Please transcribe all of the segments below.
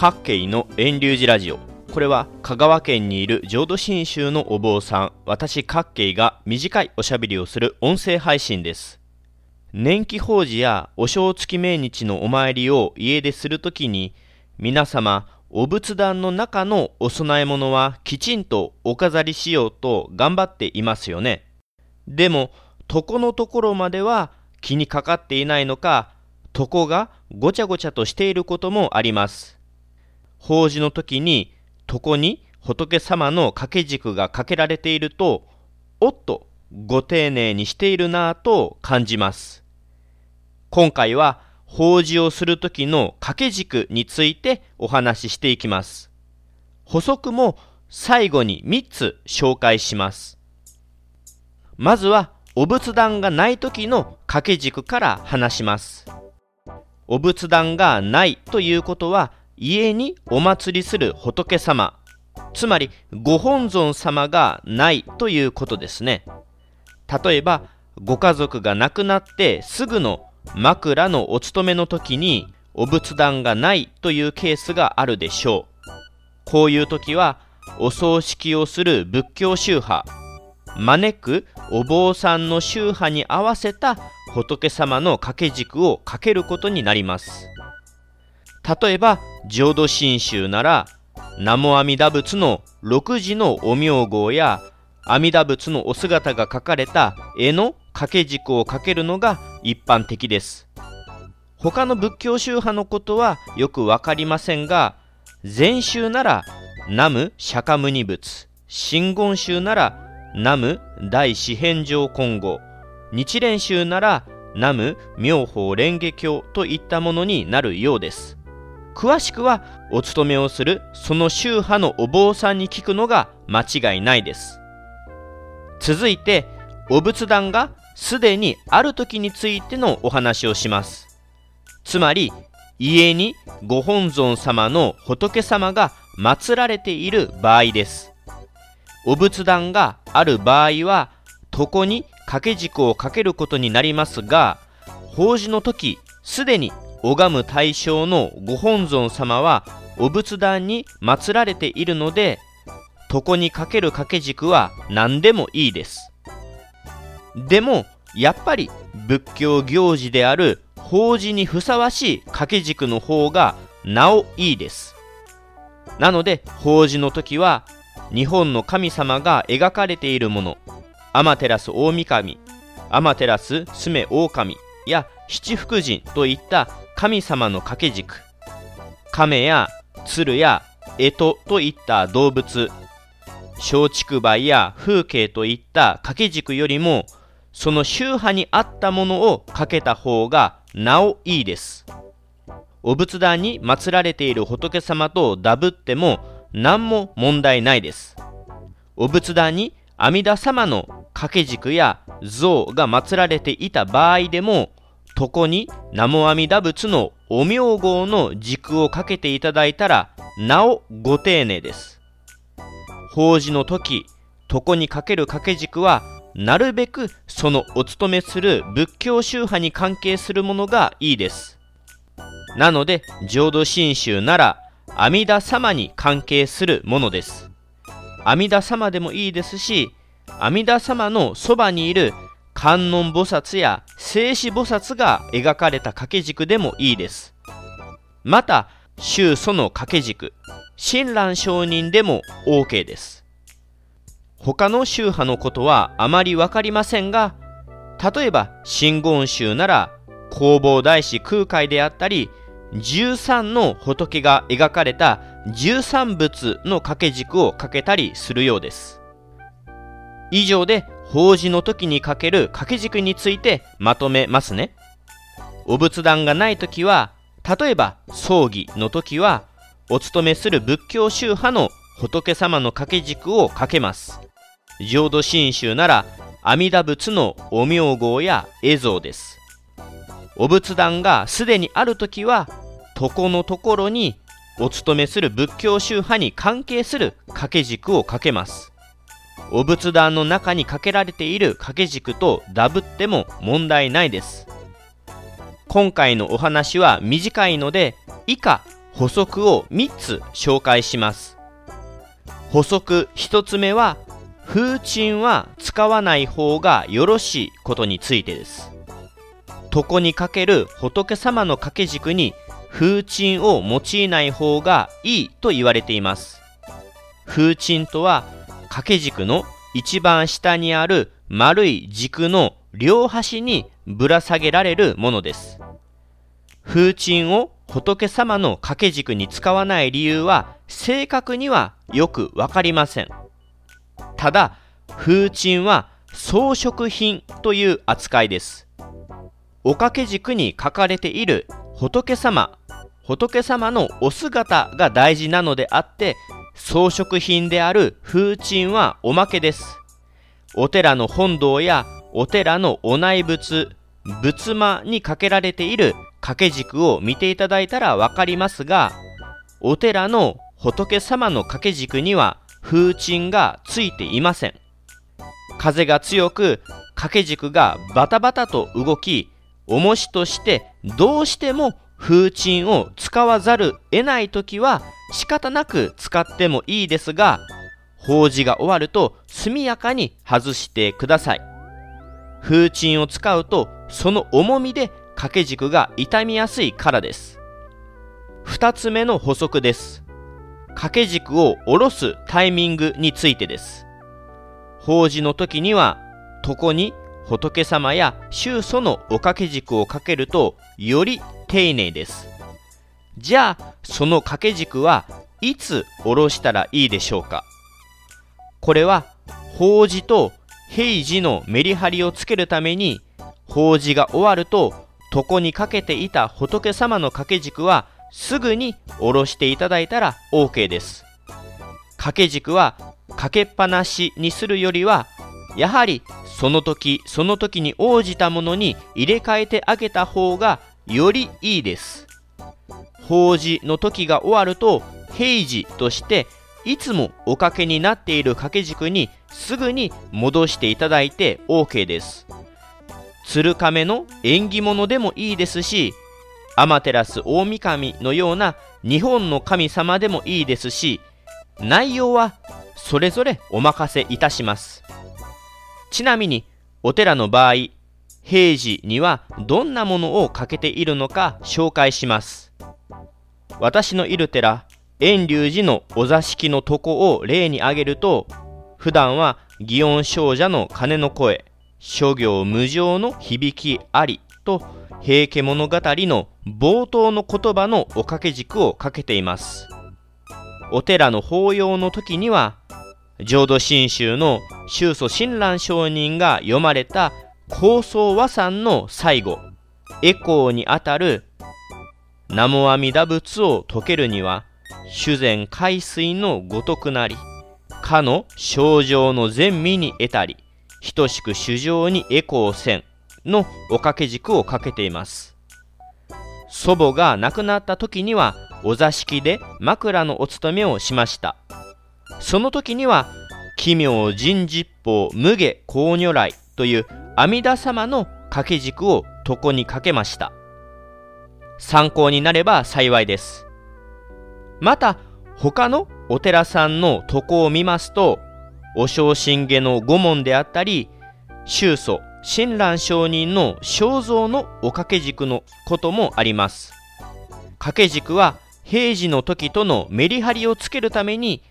各系の遠流寺ラジオ。これは香川県にいる浄土真宗のお坊さん。私各系が短いおしゃべりをする音声配信です。年季法事やお正月命日のお参りを家でするときに皆様お仏壇の中のお供え物はきちんとお飾りしようと頑張っていますよね。でも床のところまでは気にかかっていないのか床がごちゃごちゃとしていることもあります。法事の時に床に仏様の掛け軸がかけられているとおっとご丁寧にしているなぁと感じます。今回は法事をする時の掛け軸についてお話ししていきます。補足も最後に3つ紹介します。まずはお仏壇がない時の掛け軸から話します。お仏壇がないということは家にお祭りする仏様つまりご本尊様がないということですね。例えばご家族が亡くなってすぐの枕のお勤めの時にお仏壇がないというケースがあるでしょう。こういう時はお葬式をする仏教宗派招くお坊さんの宗派に合わせた仏様の掛け軸をかけることになります。例えば浄土真宗なら南無阿弥陀仏の6時のお名号や阿弥陀仏のお姿が描かれた絵の掛け軸をかけるのが一般的です。他の仏教宗派のことはよくわかりませんが禅宗なら南無釈迦牟尼仏真言宗なら南無大四辺上金剛日蓮宗なら南無妙法蓮華経といったものになるようです。詳しくはお勤めをするその宗派のお坊さんに聞くのが間違いないです。続いてお仏壇がすでにある時についてのお話をします。つまり家にご本尊様の仏様が祀られている場合です。お仏壇がある場合は床に掛け軸をかけることになりますが法事の時すでに拝む対象のご本尊様はお仏壇に祀られているので床にかける掛け軸は何でもいいです。でもやっぱり仏教行事である法事にふさわしい掛け軸の方がなおいいです。なので法事の時は日本の神様が描かれているもの天照大神天照ス大神や七福神といった神様の掛け軸。亀や鶴や干支といった動物。松竹梅や風景といった掛け軸よりもその宗派に合ったものをかけた方がなおいいです。お仏壇に祀られている仏様とダブっても何も問題ないです。お仏壇に阿弥陀様の掛け軸や像が祀られていた場合でも床に南無阿弥陀仏のお名号の軸をかけていただいたらなおご丁寧です。法事の時床にかける掛け軸はなるべくそのお勤めする仏教宗派に関係するものがいいです。なので浄土真宗なら阿弥陀様に関係するものです。阿弥陀様でもいいですし阿弥陀様のそばにいる観音菩薩や静止菩薩が描かれた掛け軸でもいいです。また、宗祖の掛け軸、親鸞上人でも OK です。他の宗派のことはあまりわかりませんが、例えば真言宗なら弘法大師空海であったり、13の仏が描かれた13仏の掛け軸をかけたりするようです。以上で法事の時にかける掛け軸についてまとめますね。お仏壇がない時は、例えば葬儀の時は、お勤めする仏教宗派の仏様の掛け軸をかけます。浄土真宗なら阿弥陀仏のお名号や絵像です。お仏壇がすでにある時は、床のところにお勤めする仏教宗派に関係する掛け軸をかけます。お仏壇の中にかけられている掛け軸とダブっても問題ないです。今回のお話は短いので以下補足を3つ紹介します。補足1つ目は風鎮は使わない方がよろしいことについてです。床にかける仏様の掛け軸に風鎮を用いない方がいいと言われています。風鎮とは掛け軸の一番下にある丸い軸の両端にぶら下げられるものです。風鎮を仏様の掛け軸に使わない理由は正確にはよくわかりません。ただ風鎮は装飾品という扱いです。お掛け軸に書かれている仏様仏様のお姿が大事なのであって装飾品である風鎮はおまけです。お寺の本堂やお寺のお内仏仏間にかけられている掛け軸を見ていただいたらわかりますがお寺の仏様の掛け軸には風鎮がついていません。風が強く掛け軸がバタバタと動き重しとしてどうしても風鎮を使わざる得ない時は仕方なく使ってもいいですが法事が終わると速やかに外してください。風鎮を使うとその重みで掛け軸が傷みやすいからです。2つ目の補足です。掛け軸を下ろすタイミングについてです。法事の時には床に仏様や宗祖のお掛け軸をかけるとより丁寧です。じゃあその掛け軸はいつ下ろしたらいいでしょうか？これは法事と平時のメリハリをつけるために法事が終わると床にかけていた仏様の掛け軸はすぐに下ろしていただいたら OK です。掛け軸はかけっぱなしにするよりはやはりその時その時に応じたものに入れ替えてあげた方がよりいいです。法事の時が終わると平時としていつもおかけになっている掛け軸にすぐに戻していただいて OK です。鶴亀の縁起物でもいいですし天照大神のような日本の神様でもいいですし内容はそれぞれお任せいたします。ちなみにお寺の場合平時にはどんなものをかけているのか紹介します。私のいる寺遠隆寺のお座敷の床を例に挙げると普段は祇園少女の鐘の声諸行無常の響きありと平家物語の冒頭の言葉のお掛け軸をかけています。お寺の法要の時には浄土真宗の宗祖親鸞上人が読まれた高僧和算の最後エコーにあたる南無阿弥陀仏を解けるには修善海水のごとくなりかの症状の善味に得たり等しく主情にエコーせんのお掛け軸をかけています。祖母が亡くなった時にはお座敷で枕のお務めをしました。その時には奇妙人実法無下公如来という阿弥陀様の掛け軸を床にかけました。参考になれば幸いです。また他のお寺さんの床を見ますとお正信下の御門であったり宗祖親鸞上人の肖像のお掛け軸のこともあります。掛け軸は平時の時とのメリハリをつけるために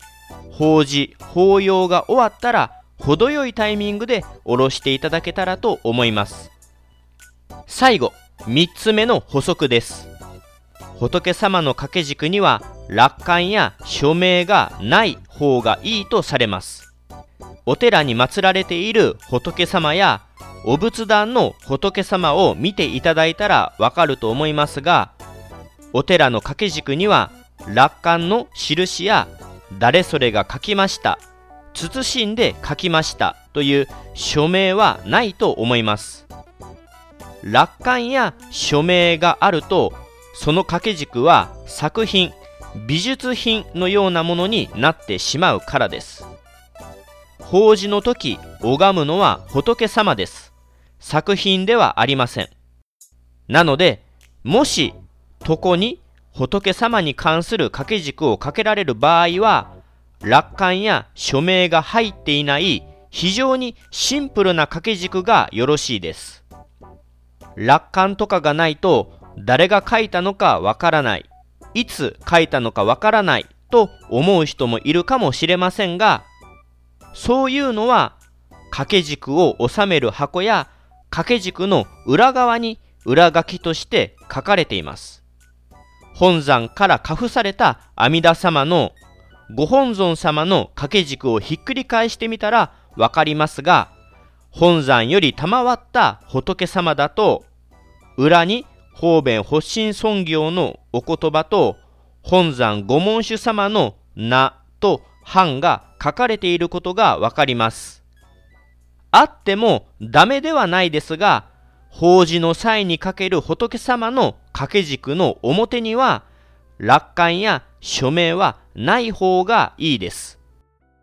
法事法要が終わったら程よいタイミングで下ろしていただけたらと思います。最後3つ目の補足です。仏様の掛け軸には楽観や署名がない方がいいとされます。お寺に祀られている仏様やお仏壇の仏様を見ていただいたらわかると思いますがお寺の掛け軸には楽観の印や誰それが書きました慎んで書きましたという署名はないと思います楽観や署名があるとその掛け軸は作品美術品のようなものになってしまうからです法事の時拝むのは仏様です。作品ではありません。なので、もし床に仏様に関する掛け軸をかけられる場合は、楽観や署名が入っていない非常にシンプルな掛け軸がよろしいです。楽観とかがないと誰が書いたのかわからない、いつ書いたのかわからないと思う人もいるかもしれませんが、そういうのは掛け軸を収める箱や掛け軸の裏側に裏書きとして書かれています。本山から加付された阿弥陀様のご本尊様の掛け軸をひっくり返してみたらわかりますが、本山より賜った仏様だと、裏に方便発信尊行のお言葉と、本山御門主様の名と藩が書かれていることがわかります。あってもダメではないですが、法事の際にかける仏様の掛け軸の表には、楽観や署名はない方がいいです。